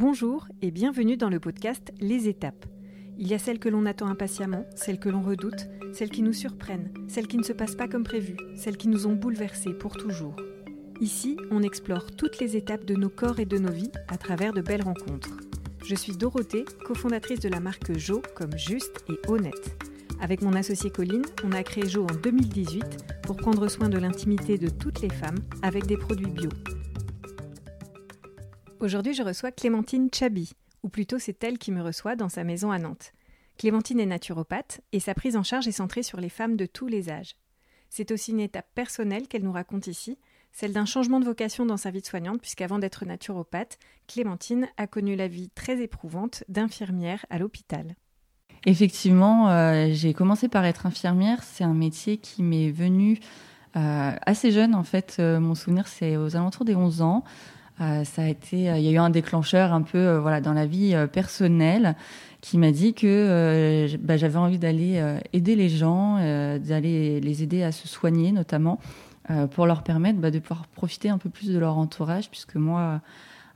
Bonjour et bienvenue dans le podcast Les étapes. Il y a celles que l'on attend impatiemment, celles que l'on redoute, celles qui nous surprennent, celles qui ne se passent pas comme prévu, celles qui nous ont bouleversés pour toujours. Ici, on explore toutes les étapes de nos corps et de nos vies à travers de belles rencontres. Je suis Dorothée, cofondatrice de la marque Jo comme juste et honnête. Avec mon associé Colline, on a créé Jo en 2018 pour prendre soin de l'intimité de toutes les femmes avec des produits bio. Aujourd'hui, je reçois Clémentine Chabi, ou plutôt c'est elle qui me reçoit dans sa maison à Nantes. Clémentine est naturopathe et sa prise en charge est centrée sur les femmes de tous les âges. C'est aussi une étape personnelle qu'elle nous raconte ici, celle d'un changement de vocation dans sa vie de soignante, puisqu'avant d'être naturopathe, Clémentine a connu la vie très éprouvante d'infirmière à l'hôpital. Effectivement, euh, j'ai commencé par être infirmière. C'est un métier qui m'est venu euh, assez jeune. En fait, euh, mon souvenir, c'est aux alentours des 11 ans. Euh, ça a été, euh, il y a eu un déclencheur un peu euh, voilà dans la vie personnelle qui m'a dit que bah, j'avais envie d'aller aider les gens, d'aller les aider à se soigner notamment pour leur permettre bah, de pouvoir profiter un peu plus de leur entourage puisque moi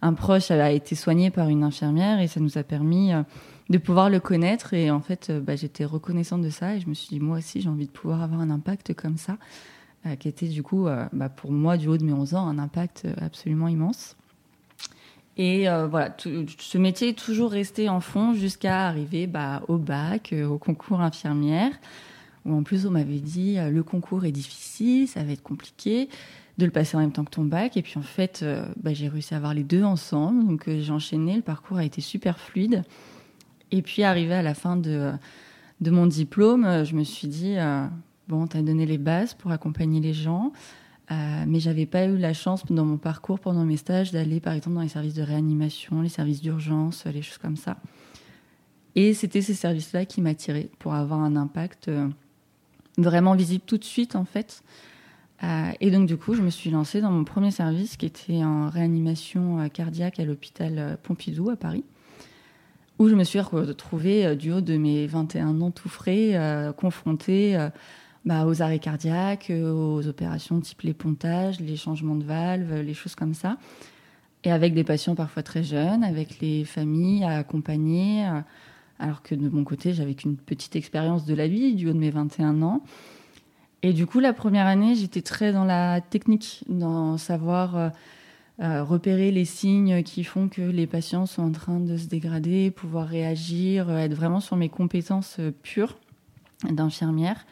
un proche a été soigné par une infirmière et ça nous a permis de pouvoir le connaître. Et en fait bah, j'étais reconnaissante de ça et je me suis dit moi aussi j'ai envie de pouvoir avoir un impact comme ça euh, qui était du coup, euh, bah, pour moi, du haut de mes 11 ans, un impact euh, absolument immense. Et voilà, ce métier est toujours resté en fond jusqu'à arriver bah, au bac, au concours infirmière, où en plus on m'avait dit le concours est difficile, ça va être compliqué de le passer en même temps que ton bac. Et puis en fait, bah, j'ai réussi à avoir les deux ensemble, donc j'ai enchaîné, le parcours a été super fluide. Et puis arrivé à la fin de, de mon diplôme, je me suis dit, Bon, tu donné les bases pour accompagner les gens, euh, mais j'avais pas eu la chance dans mon parcours, pendant mes stages, d'aller par exemple dans les services de réanimation, les services d'urgence, les choses comme ça. Et c'était ces services-là qui m'attiraient pour avoir un impact euh, vraiment visible tout de suite en fait. Euh, et donc du coup, je me suis lancée dans mon premier service qui était en réanimation cardiaque à l'hôpital Pompidou à Paris où je me suis retrouvée du haut de mes 21 ans tout frais, confrontée bah, aux arrêts cardiaques, euh, aux opérations type les pontages, les changements de valves, les choses comme ça. Et avec des patients parfois très jeunes, avec les familles à accompagner. Euh, alors que de mon côté, j'avais qu'une petite expérience de la vie, du haut de mes 21 ans. Et du coup, la première année, j'étais très dans la technique, dans savoir euh, repérer les signes qui font que les patients sont en train de se dégrader, pouvoir réagir, être vraiment sur mes compétences pures d'infirmière.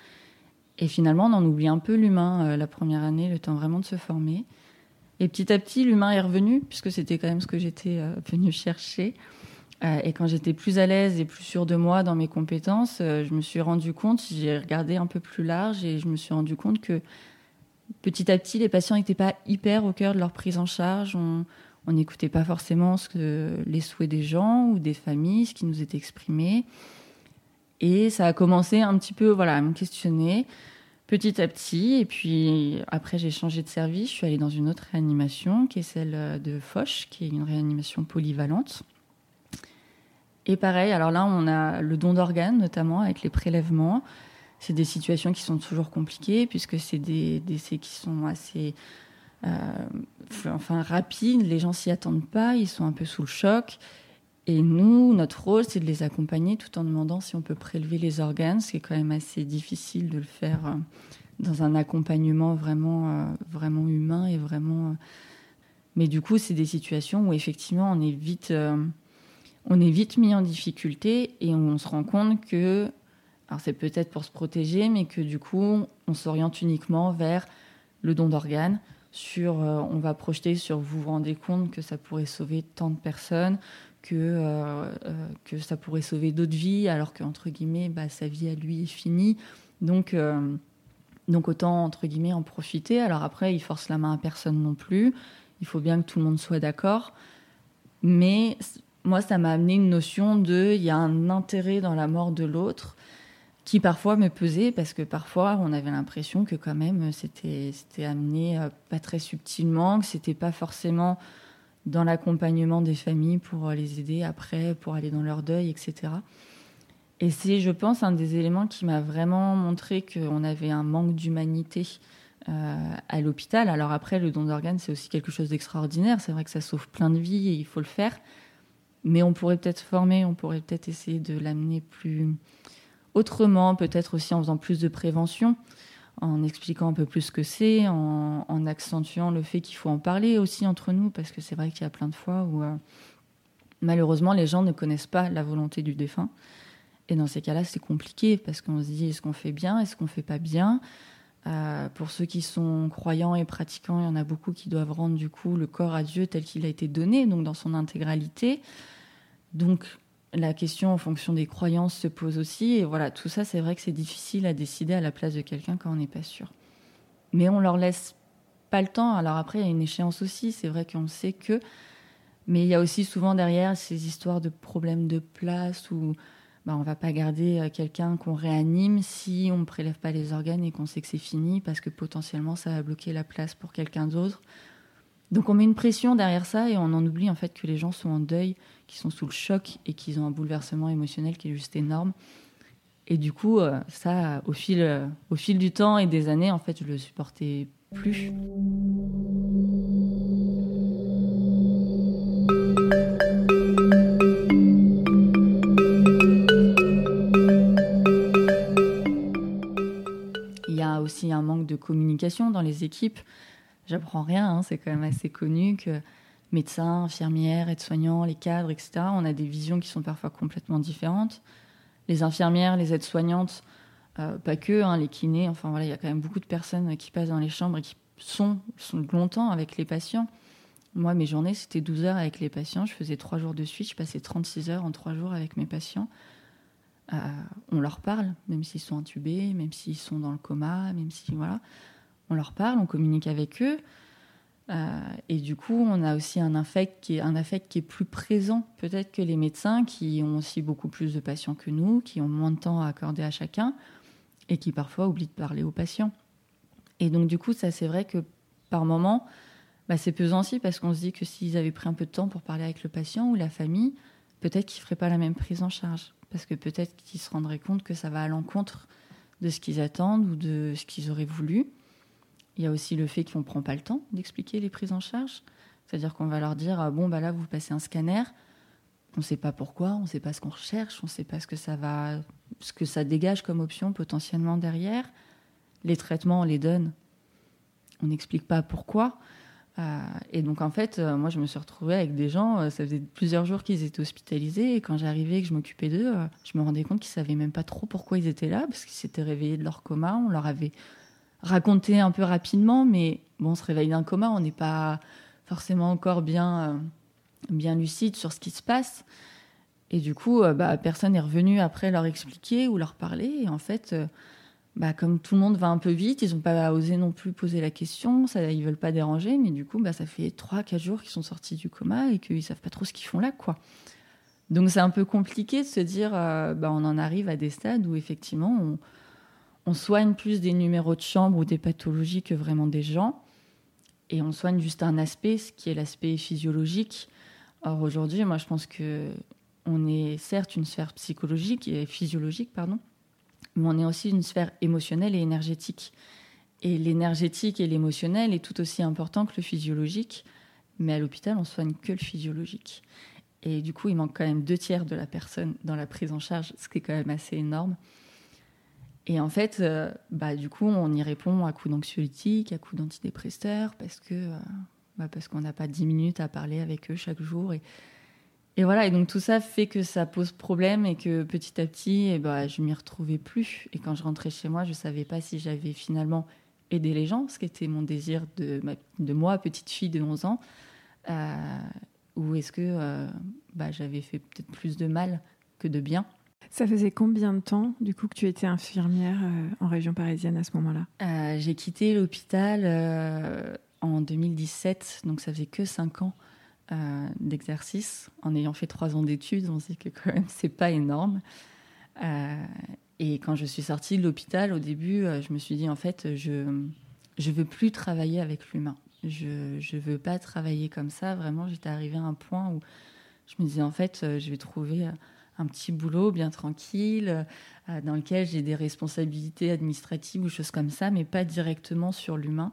Et finalement, on en oublie un peu l'humain euh, la première année, le temps vraiment de se former. Et petit à petit, l'humain est revenu, puisque c'était quand même ce que j'étais euh, venue chercher. Euh, et quand j'étais plus à l'aise et plus sûre de moi dans mes compétences, je me suis rendu compte, j'ai regardé un peu plus large et je me suis rendu compte que petit à petit, les patients n'étaient pas hyper au cœur de leur prise en charge. On n'écoutait pas forcément ce que, les souhaits des gens ou des familles, ce qui nous était exprimé. Et ça a commencé un petit peu voilà, à me questionner petit à petit. Et puis après, j'ai changé de service. Je suis allée dans une autre réanimation qui est celle de Foch, qui est une réanimation polyvalente. Et pareil, alors là, on a le don d'organes, notamment avec les prélèvements. C'est des situations qui sont toujours compliquées puisque c'est des décès qui sont assez euh, enfin, rapides. Les gens s'y attendent pas, ils sont un peu sous le choc. Et nous, notre rôle, c'est de les accompagner tout en demandant si on peut prélever les organes, ce qui est quand même assez difficile de le faire euh, dans un accompagnement vraiment, euh, vraiment humain et vraiment. Euh, mais du coup, c'est des situations où effectivement, on est vite, on est vite mis en difficulté et on se rend compte que, alors c'est peut-être pour se protéger, mais que du coup, on s'oriente uniquement vers le don d'organes. Sur, on va projeter sur vous vous rendez compte que ça pourrait sauver tant de personnes, que, euh, euh, que ça pourrait sauver d'autres vies, alors qu'entre guillemets, bah, sa vie à lui est finie. Donc, euh, donc autant, entre guillemets, en profiter. Alors après, il force la main à personne non plus. Il faut bien que tout le monde soit d'accord. Mais moi, ça m'a amené une notion de, il y a un intérêt dans la mort de l'autre qui parfois me pesait parce que parfois on avait l'impression que quand même c'était c'était amené pas très subtilement, que c'était pas forcément dans l'accompagnement des familles pour les aider après, pour aller dans leur deuil, etc. Et c'est, je pense, un des éléments qui m'a vraiment montré qu'on avait un manque d'humanité euh, à l'hôpital. Alors après, le don d'organes, c'est aussi quelque chose d'extraordinaire. C'est vrai que ça sauve plein de vies et il faut le faire. mais on pourrait peut-être former, on pourrait peut-être essayer de l'amener plus autrement, peut-être aussi en faisant plus de prévention, en expliquant un peu plus ce que c'est, en, accentuant le fait qu'il faut en parler aussi entre nous, parce que c'est vrai qu'il y a plein de fois où euh, malheureusement les gens ne connaissent pas la volonté du défunt. Et dans ces cas-là, c'est compliqué parce qu'on se dit est-ce qu'on fait bien, est-ce qu'on fait pas bien? Euh, Pour ceux qui sont croyants et pratiquants, il y en a beaucoup qui doivent rendre du coup le corps à Dieu tel qu'il a été donné, donc dans son intégralité. Donc la question en fonction des croyances se pose aussi. Et voilà, tout ça, c'est vrai que c'est difficile à décider à la place de quelqu'un quand on n'est pas sûr. Mais on leur laisse pas le temps. Alors après, il y a une échéance aussi. C'est vrai qu'on sait que. Mais il y a aussi souvent derrière ces histoires de problèmes de place où bah, on va pas garder euh, quelqu'un qu'on réanime si on ne prélève pas les organes et qu'on sait que c'est fini parce que potentiellement ça va bloquer la place pour quelqu'un d'autre. Donc on met une pression derrière ça et on en oublie en fait que les gens sont en deuil, qu'ils sont sous le choc et qu'ils ont un bouleversement émotionnel qui est juste énorme. Et du coup, euh, ça, au fil, euh, au fil du temps et des années, en fait, je le supportais plus. Il y a aussi un manque de communication dans les équipes j'apprends rien, hein, c'est quand même assez connu que médecins, infirmières, aides-soignants, les cadres, etc., on a des visions qui sont parfois complètement différentes. Les infirmières, les aides-soignantes, euh, pas que, hein, les kinés, enfin voilà, il y a quand même beaucoup de personnes qui passent dans les chambres et qui sont, sont longtemps avec les patients. Moi, mes journées, c'était 12 heures avec les patients. Je faisais 3 jours de suite. Je passais 36 heures en 3 jours avec mes patients. Euh, on leur parle, même s'ils sont intubés, même s'ils sont dans le coma, même si, voilà on leur parle, on communique avec eux. Euh, et du coup, on a aussi un affect qui est, plus présent peut-être que les médecins, qui ont aussi beaucoup plus de patients que nous, qui ont moins de temps à accorder à chacun, et qui parfois oublient de parler aux patients. Et donc du coup, ça c'est vrai que par moment, bah, c'est pesant aussi parce qu'on se dit que s'ils avaient pris un peu de temps pour parler avec le patient ou la famille, peut-être qu'ils ne feraient pas la même prise en charge. Parce que peut-être qu'ils se rendraient compte que ça va à l'encontre de ce qu'ils attendent ou de ce qu'ils auraient voulu. Il y a aussi le fait qu'on ne prend pas le temps d'expliquer les prises en charge. C'est-à-dire qu'on va leur dire ah, bon, bah là, vous passez un scanner. On ne sait pas pourquoi, on ne sait pas ce qu'on recherche, on ne sait pas ce que ça va, ce que ça dégage comme option potentiellement derrière. Les traitements, on les donne. On n'explique pas pourquoi. Euh, et donc, en fait, euh, moi, je me suis retrouvée avec des gens, euh, ça faisait plusieurs jours qu'ils étaient hospitalisés. Et quand j'arrivais et que je m'occupais d'eux, je me rendais compte qu'ils ne savaient même pas trop pourquoi ils étaient là, parce qu'ils s'étaient réveillés de leur coma. On leur avait raconter un peu rapidement, mais bon, on se réveille d'un coma, on n'est pas forcément encore bien, euh, bien lucide sur ce qui se passe. Et du coup, euh, bah, personne n'est revenu après leur expliquer ou leur parler. Et en fait, euh, bah, comme tout le monde va un peu vite, ils n'ont pas osé non plus poser la question, ça, ils veulent pas déranger, mais du coup, bah, ça fait 3-4 jours qu'ils sont sortis du coma et qu'ils savent pas trop ce qu'ils font là. quoi. Donc c'est un peu compliqué de se dire, on en arrive à des stades où effectivement, on soigne plus des numéros de chambre ou des pathologies que vraiment des gens. Et on soigne juste un aspect, ce qui est l'aspect physiologique. Or aujourd'hui, moi je pense que on est certes une sphère psychologique et physiologique, pardon, mais on est aussi une sphère émotionnelle et énergétique. Et l'énergétique et l'émotionnel est tout aussi important que le physiologique, mais à l'hôpital, on soigne que le physiologique. Et du coup, il manque quand même deux tiers de la personne dans la prise en charge, ce qui est quand même assez énorme. Et en fait, euh, bah, du coup, on y répond à coups d'anxiolytiques, à coups d'antidépresseurs, parce que euh, bah, parce qu'on n'a pas 10 minutes à parler avec eux chaque jour. Et, voilà, et donc tout ça fait que ça pose problème et que petit à petit, et eh bah, je m'y retrouvais plus. Et quand je rentrais chez moi, je ne savais pas si j'avais finalement aidé les gens, ce qui était mon désir de, de moi, petite fille de 11 ans, euh, ou est-ce que bah, j'avais fait peut-être plus de mal que de bien. Ça faisait combien de temps, du coup, que tu étais infirmière euh, en région parisienne à ce moment-là? Euh, J'ai quitté l'hôpital euh, en 2017, donc ça faisait que 5 ans d'exercice. En ayant fait 3 ans d'études, on sait que quand même, c'est pas énorme. et quand je suis sortie de l'hôpital, au début, je me suis dit, en fait, je ne veux plus travailler avec l'humain. Je ne veux pas travailler comme ça. Vraiment, j'étais arrivée à un point où je me disais, en fait, je vais trouver un petit boulot bien tranquille, euh, dans lequel j'ai des responsabilités administratives ou choses comme ça, mais pas directement sur l'humain.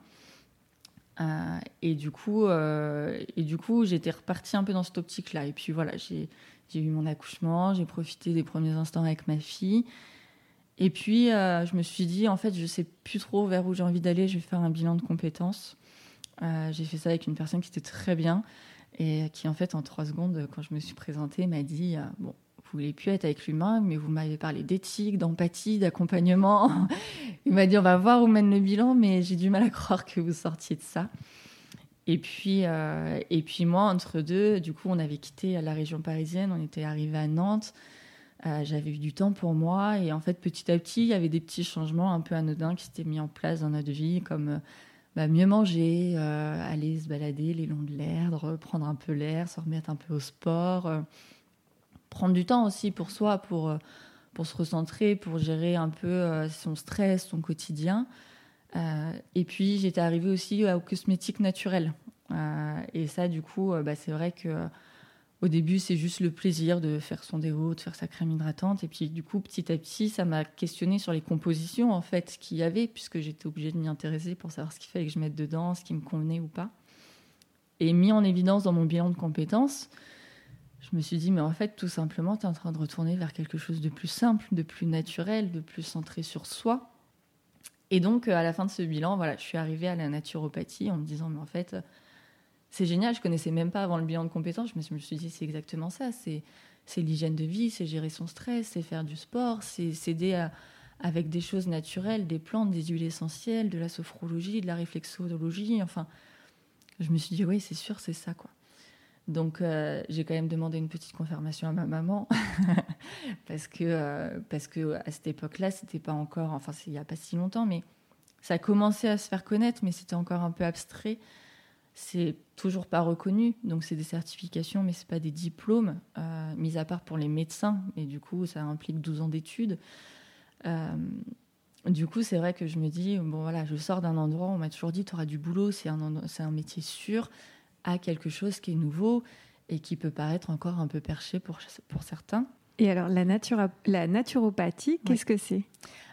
et du coup, et du coup, j'étais repartie un peu dans cette optique-là. Et puis voilà, j'ai eu mon accouchement, j'ai profité des premiers instants avec ma fille. Et puis, je me suis dit, en fait, je sais plus trop vers où j'ai envie d'aller. Je vais faire un bilan de compétences. j'ai fait ça avec une personne qui était très bien et qui, en fait, en trois secondes, quand je me suis présentée, m'a dit Bon, voulez plus être avec l'humain, mais vous m'avez parlé d'éthique, d'empathie, d'accompagnement. Il m'a dit on va voir où mène le bilan, mais j'ai du mal à croire que vous sortiez de ça. Et puis, euh, et puis moi, entre deux, du coup, on avait quitté la région parisienne, on était arrivé à Nantes. Euh, j'avais eu du temps pour moi et en fait, petit à petit, il y avait des petits changements un peu anodins qui s'étaient mis en place dans notre vie, comme euh, bah, mieux manger, aller se balader les longs de l'Erdre, prendre un peu l'air, se remettre un peu au sport prendre du temps aussi pour soi, pour, euh, pour se recentrer, pour gérer un peu euh, son stress, son quotidien. Euh, et puis j'étais arrivée aussi aux cosmétiques naturels. et ça, du coup, bah, c'est vrai que au début, c'est juste le plaisir de faire son déo, de faire sa crème hydratante. Et puis, du coup, petit à petit, ça m'a questionné sur les compositions, en fait, qu'il y avait, puisque j'étais obligée de m'y intéresser pour savoir ce qu'il fallait que je mette dedans, ce qui me convenait ou pas. Et mis en évidence dans mon bilan de compétences, je me suis dit, mais en fait, tout simplement, tu es en train de retourner vers quelque chose de plus simple, de plus naturel, de plus centré sur soi. Et donc, euh, à la fin de ce bilan, voilà, je suis arrivée à la naturopathie en me disant, mais en fait, c'est génial, je connaissais même pas avant le bilan de compétences. Je me suis dit, c'est exactement ça. C'est, c'est l'hygiène de vie, c'est gérer son stress, c'est faire du sport, c'est s'aider avec des choses naturelles, des plantes, des huiles essentielles, de la sophrologie, de la réflexologie. Enfin, je me suis dit, oui, c'est sûr, c'est ça, quoi. Donc euh, j'ai quand même demandé une petite confirmation à ma maman parce que euh, parce que à cette époque-là, c'était pas encore, enfin il y a pas si longtemps, mais ça a commencé à se faire connaître, mais c'était encore un peu abstrait. C'est toujours pas reconnu, donc c'est des certifications, mais c'est pas des diplômes, euh, mis à part pour les médecins, et du coup ça implique 12 ans d'études. du coup, c'est vrai que je me dis, bon voilà, je sors d'un endroit, on m'a toujours dit, tu auras du boulot, c'est un, c'est un métier sûr à quelque chose qui est nouveau et qui peut paraître encore un peu perché pour, pour certains. Et alors, la, la naturopathie, qu'est-ce que c'est?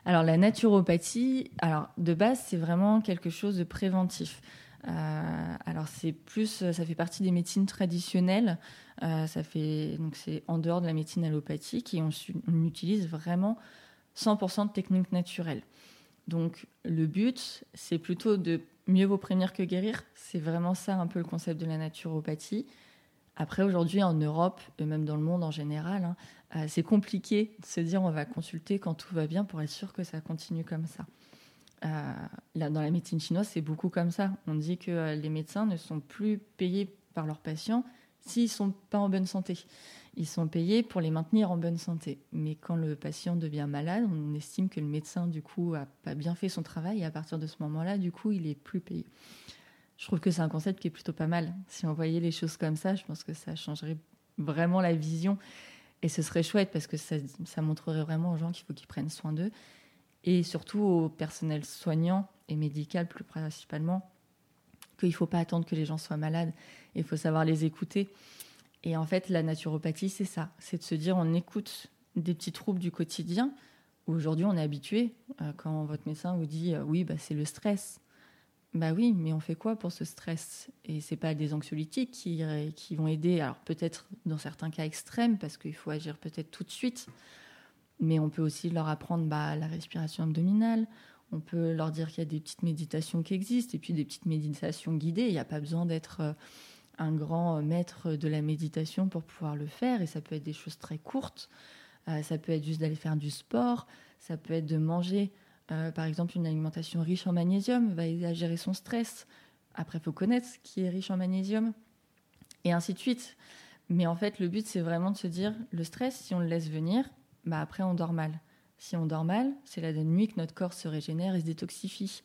Alors, la naturopathie, alors, de base, c'est vraiment quelque chose de préventif. Euh, alors, c'est plus, ça fait partie des médecines traditionnelles. Euh, ça fait, donc, c'est en dehors de la médecine allopathique et on, on utilise vraiment 100% de techniques naturelles. Donc, le but, c'est plutôt de mieux vaut prévenir que guérir. C'est vraiment ça un peu le concept de la naturopathie. Après, aujourd'hui, en Europe, et même dans le monde en général, hein, euh, c'est compliqué de se dire on va consulter quand tout va bien pour être sûr que ça continue comme ça. Euh, là, dans la médecine chinoise, c'est beaucoup comme ça. On dit que euh, les médecins ne sont plus payés par leurs patients s'ils ne sont pas en bonne santé. Ils sont payés pour les maintenir en bonne santé. Mais quand le patient devient malade, on estime que le médecin, du coup, a pas bien fait son travail et à partir de ce moment-là, du coup, il est plus payé. Je trouve que c'est un concept qui est plutôt pas mal. Si on voyait les choses comme ça, je pense que ça changerait vraiment la vision et ce serait chouette parce que ça, ça montrerait vraiment aux gens qu'il faut qu'ils prennent soin d'eux et surtout au personnel soignant et médical plus principalement qu'il ne faut pas attendre que les gens soient malades, il faut savoir les écouter. Et en fait, la naturopathie, c'est ça. C'est de se dire, on écoute des petits troubles du quotidien. Aujourd'hui, on est habitué. Euh, quand votre médecin vous dit, euh, oui, bah, c'est le stress. Bah oui, mais on fait quoi pour ce stress? Et c'est pas des anxiolytiques qui, qui vont aider. Alors peut-être dans certains cas extrêmes, parce qu'il faut agir peut-être tout de suite. Mais on peut aussi leur apprendre bah, la respiration abdominale. On peut leur dire qu'il y a des petites méditations qui existent et puis des petites méditations guidées. Il n'y a pas besoin d'être euh, un grand maître de la méditation pour pouvoir le faire. Et ça peut être des choses très courtes. Euh, ça peut être juste d'aller faire du sport. Ça peut être de manger, euh, par exemple, une alimentation riche en magnésium, va aider à gérer son stress. Après, il faut connaître ce qui est riche en magnésium. Et ainsi de suite. Mais en fait, le but, c'est vraiment de se dire, le stress, si on le laisse venir, bah après, on dort mal. Si on dort mal, c'est la nuit que notre corps se régénère et se détoxifie.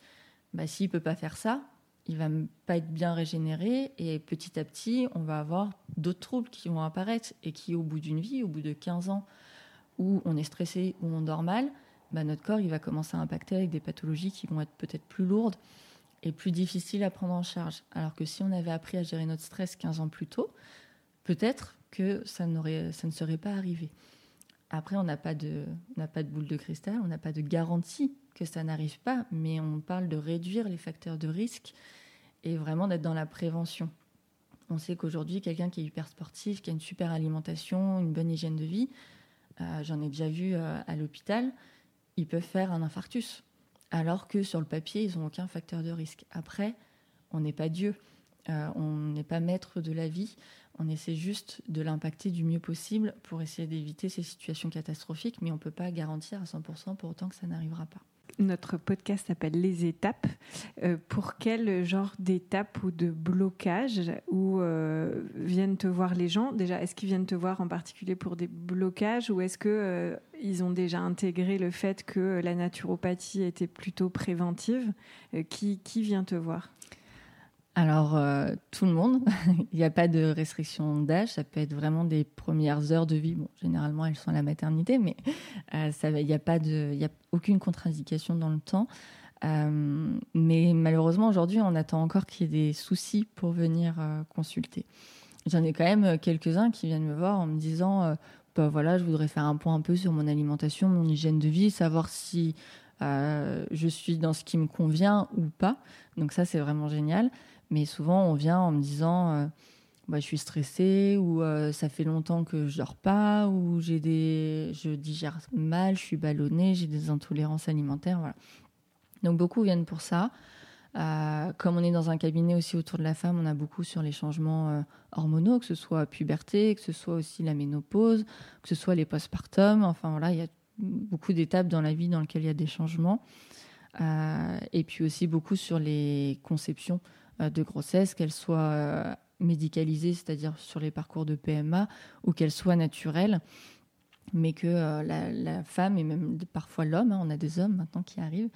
Bah, S'il ne peut pas faire ça, il va pas être bien régénéré et petit à petit, on va avoir d'autres troubles qui vont apparaître et qui, au bout d'une vie, au bout de 15 ans, où on est stressé, où on dort mal, bah notre corps il va commencer à impacter avec des pathologies qui vont être peut-être plus lourdes et plus difficiles à prendre en charge. Alors que si on avait appris à gérer notre stress 15 ans plus tôt, peut-être que ça, ça ne serait pas arrivé. Après, on n'a pas, de, pas de boule de cristal, on n'a pas de garantie que ça n'arrive pas, mais on parle de réduire les facteurs de risque et vraiment d'être dans la prévention. On sait qu'aujourd'hui, quelqu'un qui est hyper sportif, qui a une super alimentation, une bonne hygiène de vie, euh, j'en ai déjà vu euh, à l'hôpital, ils peuvent faire un infarctus. Alors que sur le papier, ils n'ont aucun facteur de risque. Après, on n'est pas Dieu. Euh, on n'est pas maître de la vie. On essaie juste de l'impacter du mieux possible pour essayer d'éviter ces situations catastrophiques, mais on ne peut pas garantir à 100% pour autant que ça n'arrivera pas. Notre podcast s'appelle Les étapes. Euh, pour quel genre d'étapes ou de blocage où euh, viennent te voir les gens? Déjà, est-ce qu'ils viennent te voir en particulier pour des blocages ou est-ce que euh, ils ont déjà intégré le fait que la naturopathie était plutôt préventive? Qui, qui vient te voir? Alors, euh, tout le monde. il n'y a pas de restriction d'âge. Ça peut être vraiment des premières heures de vie. Bon, généralement, elles sont à la maternité, mais euh, il n'y a pas a aucune contre-indication dans le temps. Euh, mais malheureusement, aujourd'hui, on attend encore qu'il y ait des soucis pour venir consulter. J'en ai quand même quelques-uns qui viennent me voir en me disant, bah voilà, je voudrais faire un point un peu sur mon alimentation, mon hygiène de vie, savoir si je suis dans ce qui me convient ou pas. Donc ça, c'est vraiment génial. Mais souvent, on vient en me disant euh, bah, je suis stressée ou euh, ça fait longtemps que je dors pas ou j'ai des je digère mal, je suis ballonnée, j'ai des intolérances alimentaires, voilà. Donc beaucoup viennent pour ça. Euh, comme on est dans un cabinet aussi autour de la femme, on a beaucoup sur les changements hormonaux, que ce soit puberté, que ce soit aussi la ménopause, que ce soit les postpartum. Enfin voilà, il y a beaucoup d'étapes dans la vie dans lesquelles il y a des changements. et puis aussi beaucoup sur les conceptions. Euh, de grossesse, qu'elle soit euh, médicalisée, c'est-à-dire sur les parcours de PMA, ou qu'elle soit naturelle, mais que euh, la, femme et même parfois l'homme, hein, on a des hommes maintenant qui arrivent,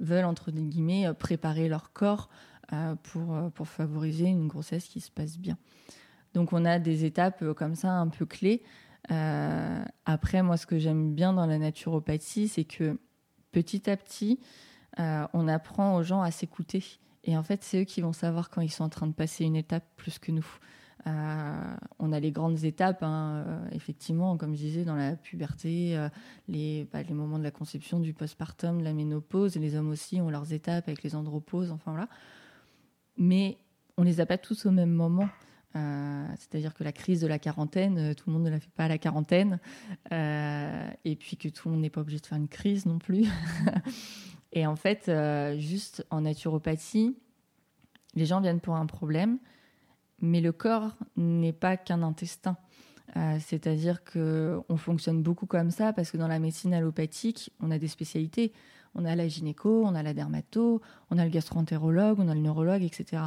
veulent entre guillemets préparer leur corps pour, pour favoriser une grossesse qui se passe bien. Donc on a des étapes comme ça un peu clés. après, moi, ce que j'aime bien dans la naturopathie, c'est que petit à petit, on apprend aux gens à s'écouter et en fait, c'est eux qui vont savoir quand ils sont en train de passer une étape plus que nous. Euh, on a les grandes étapes, hein, euh, effectivement, comme je disais, dans la puberté, euh, les, bah, les moments de la conception, du postpartum, la ménopause. Et les hommes aussi ont leurs étapes avec les andropauses, enfin voilà. Mais on les a pas tous au même moment. C'est-à-dire que la crise de la quarantaine, tout le monde ne la fait pas à la quarantaine. et puis que tout le monde n'est pas obligé de faire une crise non plus. Et en fait, euh, juste en naturopathie, les gens viennent pour un problème, mais le corps n'est pas qu'un intestin. Euh, c'est-à-dire que on fonctionne beaucoup comme ça parce que dans la médecine allopathique, on a des spécialités. On a la gynéco, on a la dermato, on a le gastroentérologue, on a le neurologue, etc.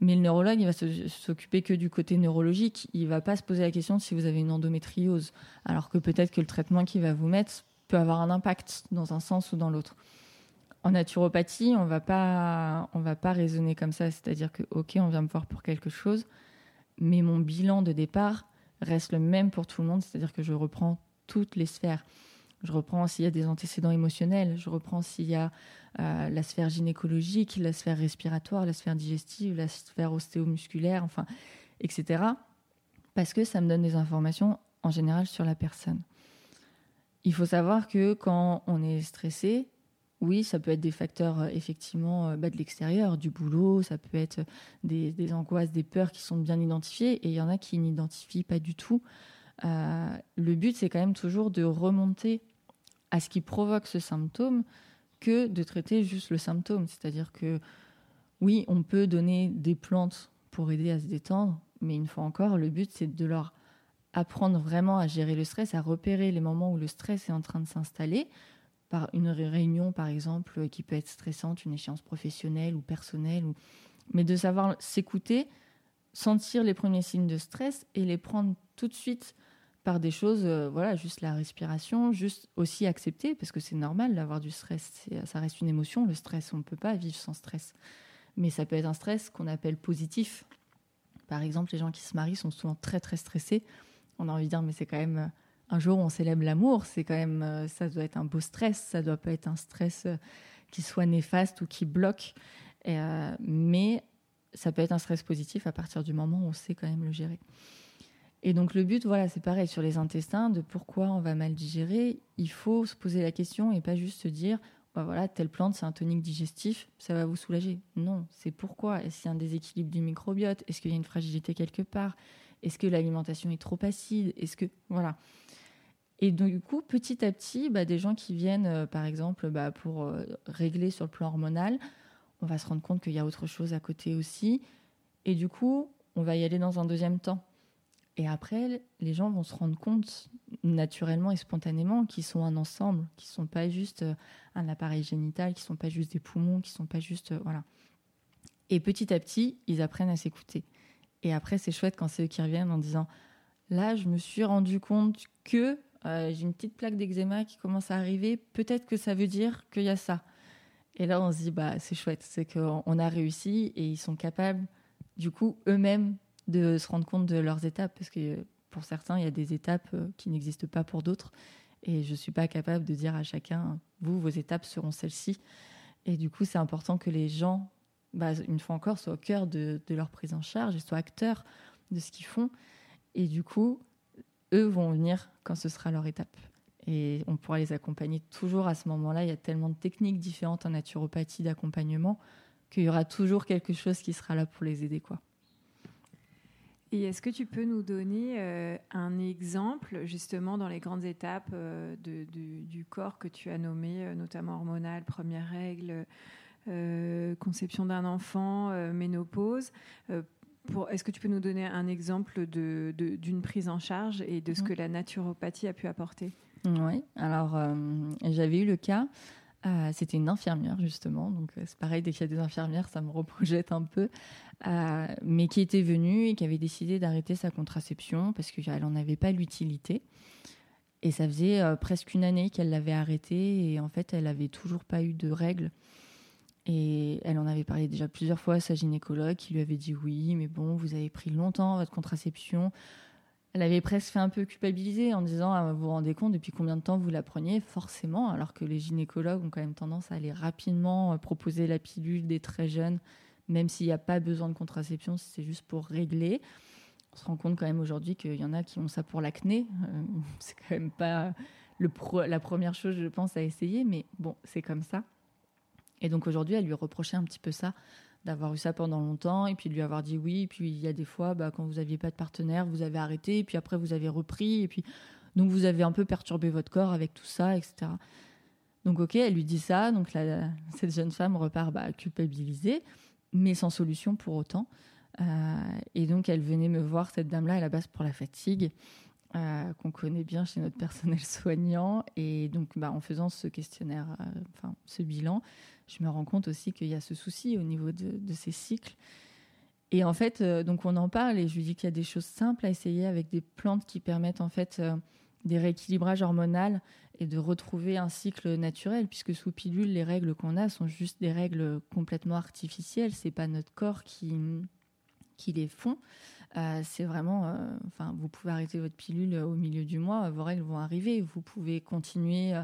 Mais le neurologue, il va s'occuper que du côté neurologique. Il va pas se poser la question de si vous avez une endométriose. Alors que peut-être que le traitement qu'il va vous mettre peut avoir un impact dans un sens ou dans l'autre. En naturopathie, on va pas, on va pas raisonner comme ça. C'est-à-dire que, ok, on vient me voir pour quelque chose, mais mon bilan de départ reste le même pour tout le monde. C'est-à-dire que je reprends toutes les sphères. Je reprends s'il y a des antécédents émotionnels, je reprends s'il y a euh, la sphère gynécologique, la sphère respiratoire, la sphère digestive, la sphère ostéomusculaire, enfin, etc. Parce que ça me donne des informations en général sur la personne. Il faut savoir que quand on est stressé, oui, ça peut être des facteurs euh, effectivement euh, bah, de l'extérieur, du boulot, ça peut être des, angoisses, des peurs qui sont bien identifiées, et il y en a qui n'identifient pas du tout. Euh, le but, c'est quand même toujours de remonter à ce qui provoque ce symptôme que de traiter juste le symptôme. C'est-à-dire que oui, on peut donner des plantes pour aider à se détendre, mais une fois encore, le but, c'est de leur apprendre vraiment à gérer le stress, à repérer les moments où le stress est en train de s'installer, par une réunion, par exemple, qui peut être stressante, une échéance professionnelle ou personnelle, mais de savoir s'écouter, sentir les premiers signes de stress et les prendre tout de suite par des choses, euh, voilà, juste la respiration, juste aussi accepter, parce que c'est normal d'avoir du stress, ça reste une émotion, le stress, on ne peut pas vivre sans stress. Mais ça peut être un stress qu'on appelle positif. Par exemple, les gens qui se marient sont souvent très très stressés. On a envie de dire, mais c'est quand même un jour on célèbre l'amour, c'est quand même, euh, ça doit être un beau stress, ça doit pas être un stress euh, qui soit néfaste ou qui bloque, euh, mais ça peut être un stress positif à partir du moment où on sait quand même le gérer. Et donc le but, voilà, c'est pareil sur les intestins, de pourquoi on va mal digérer, il faut se poser la question et pas juste se dire bah voilà, telle plante, c'est un tonique digestif, ça va vous soulager. Non, c'est pourquoi? Est-ce qu'il y a un déséquilibre du microbiote? Est-ce qu'il y a une fragilité quelque part? Est-ce que l'alimentation est trop acide? Est-ce que. Voilà. Et du coup, petit à petit, bah, des gens qui viennent, euh, par exemple, bah, pour euh, régler sur le plan hormonal, on va se rendre compte qu'il y a autre chose à côté aussi. Et du coup, on va y aller dans un deuxième temps. Et après, les gens vont se rendre compte naturellement et spontanément qu'ils sont un ensemble, qu'ils ne sont pas juste euh, un appareil génital, qu'ils ne sont pas juste des poumons, qu'ils ne sont pas juste. Voilà. Et petit à petit, ils apprennent à s'écouter. Et après, c'est chouette quand c'est eux qui reviennent en disant Là, je me suis rendu compte que euh, j'ai une petite plaque d'eczéma qui commence à arriver, peut-être que ça veut dire qu'il y a ça. Et là, on se dit Bah, c'est chouette, c'est qu'on a réussi et ils sont capables, du coup, eux-mêmes de se rendre compte de leurs étapes, parce que pour certains, il y a des étapes euh, qui n'existent pas pour d'autres. Et je ne suis pas capable de dire à chacun, vous, vos étapes seront celles-ci. Et du coup, c'est important que les gens, bah, une fois encore, soient au cœur de, leur prise en charge et soient acteurs de ce qu'ils font. Et du coup, eux vont venir quand ce sera leur étape. Et on pourra les accompagner toujours à ce moment-là. Il y a tellement de techniques différentes en naturopathie d'accompagnement qu'il y aura toujours quelque chose qui sera là pour les aider. quoi. Et est-ce que tu peux nous donner euh, un exemple, justement, dans les grandes étapes euh, du corps que tu as nommé, euh, notamment hormonal, première règle, conception d'un enfant, ménopause Est-ce que tu peux nous donner un exemple d'une prise en charge et de ce mmh. que la naturopathie a pu apporter? Oui, alors j'avais eu le cas euh, c'était une infirmière justement, donc euh, c'est pareil, dès qu'il y a des infirmières, ça me reprojette un peu, euh, mais qui était venue et qui avait décidé d'arrêter sa contraception parce qu'elle n'en avait pas l'utilité. Et ça faisait presque une année qu'elle l'avait arrêtée et en fait, elle avait toujours pas eu de règles. Et elle en avait parlé déjà plusieurs fois à sa gynécologue qui lui avait dit oui, mais bon, vous avez pris longtemps votre contraception, elle avait presque fait un peu culpabiliser en disant ah, Vous vous rendez compte depuis combien de temps vous la preniez? Forcément, alors que les gynécologues ont quand même tendance à aller rapidement euh, proposer la pilule des très jeunes, même s'il n'y a pas besoin de contraception, si c'est juste pour régler. On se rend compte quand même aujourd'hui qu'il y en a qui ont ça pour l'acné. Euh, c'est quand même pas la première chose, je pense, à essayer, mais bon, c'est comme ça. Et donc aujourd'hui, elle lui reprochait un petit peu ça d'avoir eu ça pendant longtemps et puis de lui avoir dit oui. Et puis il y a des fois, bah, quand vous n'aviez pas de partenaire, vous avez arrêté et puis après vous avez repris et puis donc vous avez un peu perturbé votre corps avec tout ça, etc. Donc ok, elle lui dit ça, donc cette jeune femme repart bah, culpabilisée, mais sans solution pour autant. Euh, et donc elle venait me voir, cette dame-là, à la base pour la fatigue. Euh, qu'on connaît bien chez notre personnel soignant. Et donc, bah, en faisant ce questionnaire, euh, enfin, ce bilan, je me rends compte aussi qu'il y a ce souci au niveau de, ces cycles. Et en fait, euh, donc on en parle et je lui dis qu'il y a des choses simples à essayer avec des plantes qui permettent en fait des rééquilibrages hormonaux et de retrouver un cycle naturel, puisque sous pilule, les règles qu'on a sont juste des règles complètement artificielles. C'est pas notre corps qui qui les font. Euh, c'est vraiment, euh, enfin, vous pouvez arrêter votre pilule au milieu du mois, vos règles vont arriver. Vous pouvez continuer euh,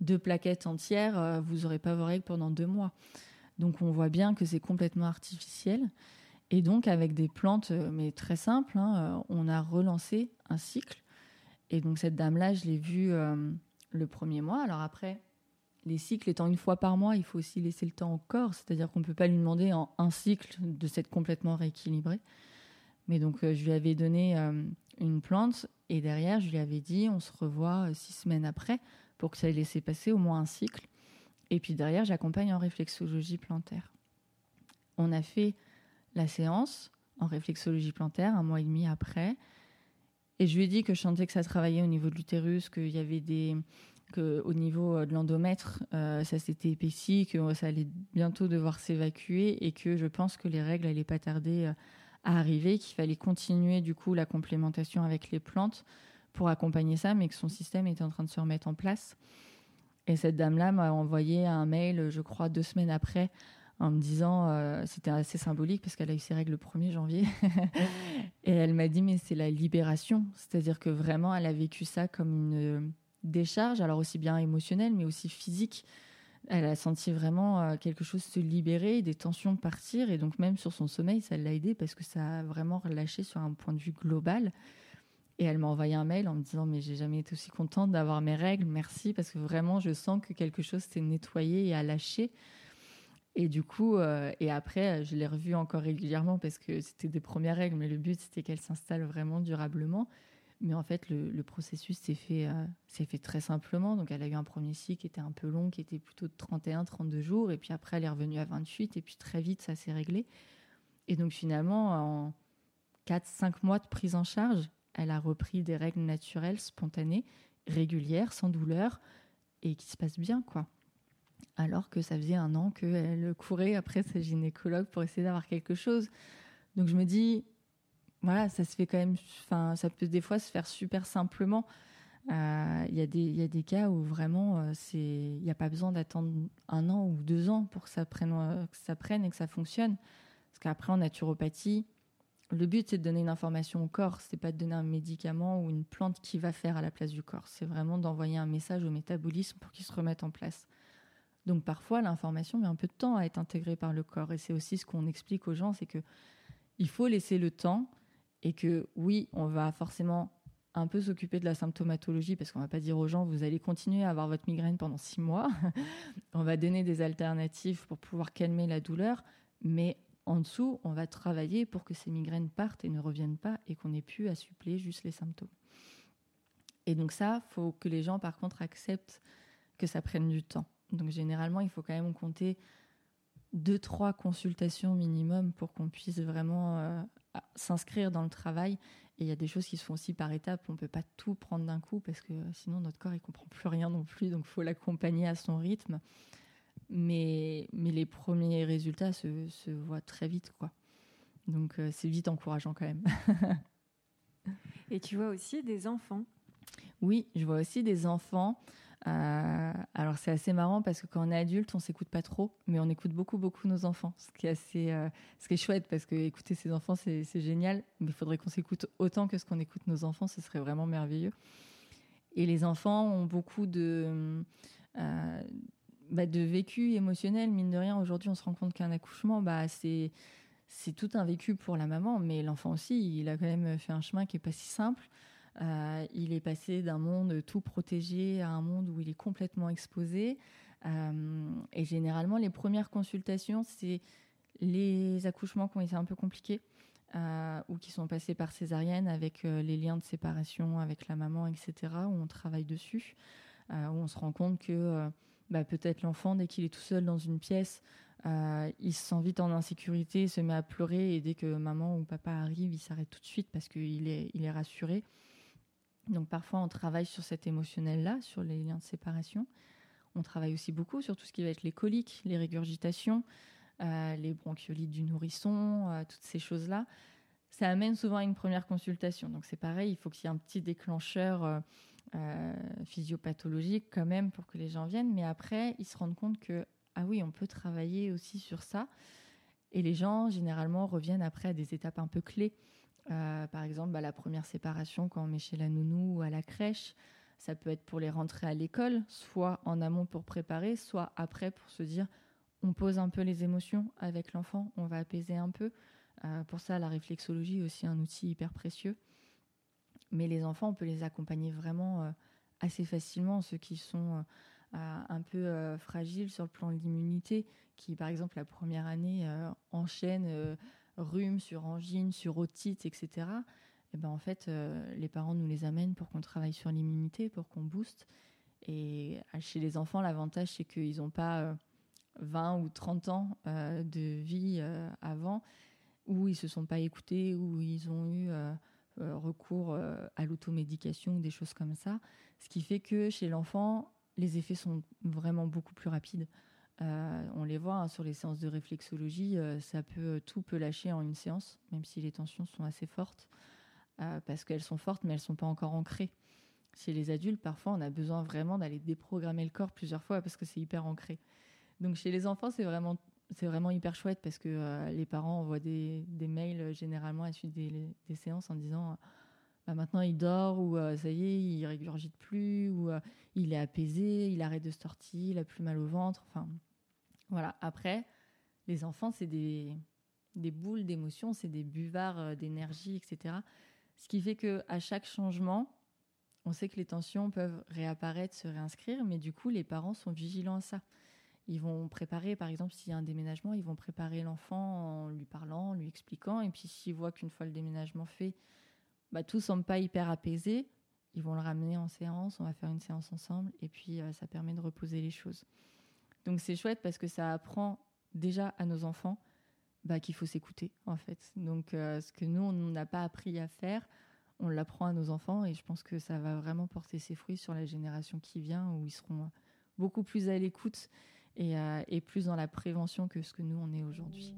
deux plaquettes entières, vous n'aurez pas vos règles pendant deux mois. Donc on voit bien que c'est complètement artificiel. Et donc avec des plantes, mais très simples, hein, on a relancé un cycle. Et donc cette dame-là, je l'ai vue le premier mois. Alors après, les cycles étant une fois par mois, il faut aussi laisser le temps au corps, c'est-à-dire qu'on ne peut pas lui demander en un cycle de s'être complètement rééquilibré. Mais donc, euh, je lui avais donné euh, une plante et derrière, je lui avais dit on se revoit euh, six semaines après pour que ça ait laissé passer au moins un cycle. Et puis derrière, j'accompagne en réflexologie plantaire. On a fait la séance en réflexologie plantaire un mois et demi après. Et je lui ai dit que je sentais que ça travaillait au niveau de l'utérus, qu'il y avait des, que au niveau euh, de l'endomètre, euh, ça s'était épaissi, que ça allait bientôt devoir s'évacuer et que je pense que les règles n'allaient pas tarder euh, à arriver, qu'il fallait continuer du coup la complémentation avec les plantes pour accompagner ça, mais que son système était en train de se remettre en place. Et cette dame-là m'a envoyé un mail, je crois, deux semaines après, en me disant, c'était assez symbolique parce qu'elle a eu ses règles le 1er janvier, et elle m'a dit, mais c'est la libération, c'est-à-dire que vraiment, elle a vécu ça comme une décharge, alors aussi bien émotionnelle, mais aussi physique. Elle a senti vraiment euh, quelque chose se libérer, des tensions partir, et donc même sur son sommeil, ça l'a aidé parce que ça a vraiment relâché sur un point de vue global. Et elle m'a envoyé un mail en me disant mais j'ai jamais été aussi contente d'avoir mes règles, merci parce que vraiment je sens que quelque chose s'est nettoyé et a lâché. Et du coup, euh, et après, je l'ai revue encore régulièrement parce que c'était des premières règles, mais le but c'était qu'elle s'installe vraiment durablement. Mais en fait, le, processus s'est fait, euh, fait très simplement. Donc, elle a eu un premier cycle qui était un peu long, qui était plutôt de 31, 32 jours. Et puis après, elle est revenue à 28. Et puis très vite, ça s'est réglé. Et donc, finalement, en 4-5 mois de prise en charge, elle a repris des règles naturelles, spontanées, régulières, sans douleur, et qui se passent bien, quoi. Alors que ça faisait un an qu'elle courait après sa gynécologue pour essayer d'avoir quelque chose. Donc je me dis, voilà, ça se fait quand même, enfin, ça peut des fois se faire super simplement. Euh, il y, a des, y a des cas où vraiment, euh, c'est, il n'y a pas besoin d'attendre un an ou deux ans pour que ça prenne, euh, que ça prenne et que ça fonctionne. Parce qu'après, en naturopathie, le but, c'est de donner une information au corps. C'est pas de donner un médicament ou une plante qui va faire à la place du corps. C'est vraiment d'envoyer un message au métabolisme pour qu'il se remette en place. Donc parfois, l'information met un peu de temps à être intégrée par le corps. Et c'est aussi ce qu'on explique aux gens, c'est que il faut laisser le temps et que oui, on va forcément un peu s'occuper de la symptomatologie parce qu'on va pas dire aux gens vous allez continuer à avoir votre migraine pendant six mois. on va donner des alternatives pour pouvoir calmer la douleur, mais en dessous, on va travailler pour que ces migraines partent et ne reviennent pas et qu'on ait pu à suppléer juste les symptômes. Et donc ça, faut que les gens par contre acceptent que ça prenne du temps. Donc généralement, il faut quand même compter deux trois consultations minimum pour qu'on puisse vraiment euh, s'inscrire dans le travail. Et il y a des choses qui se font aussi par étapes. On peut pas tout prendre d'un coup parce que sinon notre corps il comprend plus rien non plus. Donc faut l'accompagner à son rythme mais, mais les premiers résultats se, se voient très vite, quoi. Donc euh, c'est vite encourageant quand même. Et tu vois aussi des enfants Oui, je vois aussi des enfants. Euh, alors c'est assez marrant parce que quand on est adulte, on s'écoute pas trop, mais on écoute beaucoup beaucoup nos enfants, ce qui est assez, euh, ce qui est chouette parce que écouter ses enfants c'est génial, mais il faudrait qu'on s'écoute autant que ce qu'on écoute nos enfants, ce serait vraiment merveilleux. Et les enfants ont beaucoup de bah, de vécu émotionnel, mine de rien. Aujourd'hui, on se rend compte qu'un accouchement, bah, c'est tout un vécu pour la maman, mais l'enfant aussi, il a quand même fait un chemin qui est pas si simple. Euh, il est passé d'un monde tout protégé à un monde où il est complètement exposé. Euh, et généralement, les premières consultations, c'est les accouchements qui ont été un peu compliqués euh, ou qui sont passés par césarienne avec les liens de séparation avec la maman, etc., où on travaille dessus, où on se rend compte que bah, peut-être l'enfant, dès qu'il est tout seul dans une pièce, euh, il se sent vite en insécurité, il se met à pleurer et dès que maman ou papa arrive, il s'arrête tout de suite parce qu'il est, il est rassuré. Donc parfois, on travaille sur cet émotionnel-là, sur les liens de séparation. On travaille aussi beaucoup sur tout ce qui va être les coliques, les régurgitations, euh, les bronchiolites du nourrisson, euh, toutes ces choses-là ça amène souvent à une première consultation. Donc c'est pareil, il faut qu'il y ait un petit déclencheur euh, euh, physiopathologique quand même pour que les gens viennent. Mais après, ils se rendent compte que, ah oui, on peut travailler aussi sur ça. Et les gens, généralement, reviennent après à des étapes un peu clés. Euh, par exemple, bah, la première séparation quand on met chez la nounou ou à la crèche. Ça peut être pour les rentrer à l'école, soit en amont pour préparer, soit après pour se dire on pose un peu les émotions avec l'enfant, on va apaiser un peu. Euh, pour ça, la réflexologie est aussi un outil hyper précieux. Mais les enfants, on peut les accompagner vraiment euh, assez facilement, ceux qui sont euh, un peu fragiles sur le plan de l'immunité, qui par exemple la première année enchaînent rhume sur angine, sur otite, etc. Et ben en fait, les parents nous les amènent pour qu'on travaille sur l'immunité, pour qu'on booste. Et chez les enfants, l'avantage c'est qu'ils n'ont pas 20 ou 30 ans de vie avant où ils se sont pas écoutés, où ils ont eu euh, euh, recours euh, à l'automédication ou des choses comme ça. Ce qui fait que chez l'enfant, les effets sont vraiment beaucoup plus rapides. on les voit hein, sur les séances de réflexologie, ça peut tout peut lâcher en une séance, même si les tensions sont assez fortes, parce qu'elles sont fortes, mais elles sont pas encore ancrées. Chez les adultes, parfois, on a besoin vraiment d'aller déprogrammer le corps plusieurs fois parce que c'est hyper ancré. Donc chez les enfants, c'est vraiment c'est vraiment hyper chouette parce que euh, les parents envoient des, mails euh, généralement à la suite des, séances en disant euh, bah maintenant il dort ou ça y est, il régurgite plus ou il est apaisé, il arrête de sortir, il a plus mal au ventre. Enfin, voilà. Après, les enfants, c'est des, des boules d'émotions, c'est des buvards d'énergie, etc. Ce qui fait que à chaque changement, on sait que les tensions peuvent réapparaître, se réinscrire, mais du coup, les parents sont vigilants à ça. Ils vont préparer, par exemple, s'il y a un déménagement, ils vont préparer l'enfant en lui parlant, en lui expliquant. Et puis, s'ils voient qu'une fois le déménagement fait, bah, tout semble pas hyper apaisé, ils vont le ramener en séance, on va faire une séance ensemble, et puis euh, ça permet de reposer les choses. Donc, c'est chouette parce que ça apprend déjà à nos enfants bah, qu'il faut s'écouter, en fait. Donc, euh, ce que nous, on n'a pas appris à faire, on l'apprend à nos enfants, et je pense que ça va vraiment porter ses fruits sur la génération qui vient, où ils seront beaucoup plus à l'écoute euh, et, plus dans la prévention que ce que nous, on est aujourd'hui.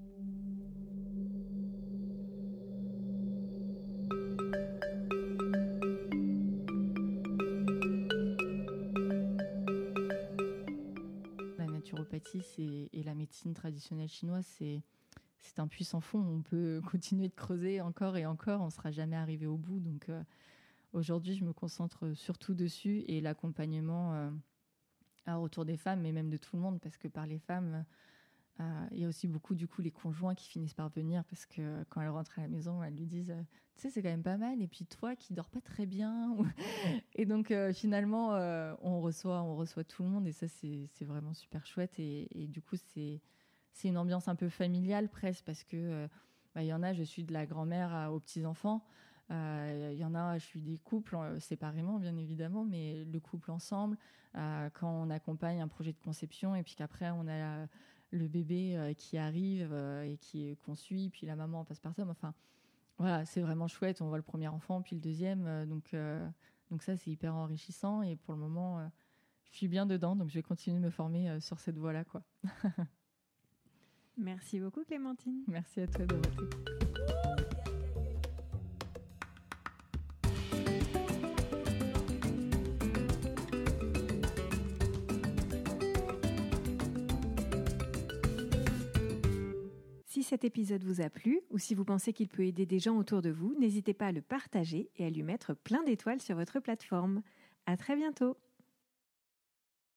La naturopathie et la médecine traditionnelle chinoise, c'est c'est un puissant fond. On peut continuer de creuser encore et encore. On ne sera jamais arrivé au bout. Donc euh, aujourd'hui, je me concentre surtout dessus et l'accompagnement euh, autour des femmes, mais même de tout le monde, parce que par les femmes, euh, il y a aussi beaucoup du coup les conjoints qui finissent par venir parce que quand elles rentrent à la maison, elles lui disent, euh, tu sais, c'est quand même pas mal. Et puis toi qui dors pas très bien. et donc euh, finalement, on reçoit, on reçoit tout le monde et ça c'est vraiment super chouette. Et, du coup c'est une ambiance un peu familiale presque parce que bah, il y en a, je suis de la grand-mère aux petits enfants. Il euh, y en a, je suis des couples euh, séparément, bien évidemment, mais le couple ensemble, euh, quand on accompagne un projet de conception et puis qu'après on a le bébé qui arrive et qui qu'on suit, puis la maman passe par ça. Enfin, voilà, c'est vraiment chouette. On voit le premier enfant, puis le deuxième. donc, donc ça, c'est hyper enrichissant. Et pour le moment, je suis bien dedans. Donc, je vais continuer de me former sur cette voie-là, quoi. Merci beaucoup, Clémentine. Merci à toi, Dorothée. Cet épisode vous a plu ou si vous pensez qu'il peut aider des gens autour de vous, n'hésitez pas à le partager et à lui mettre plein d'étoiles sur votre plateforme. À très bientôt!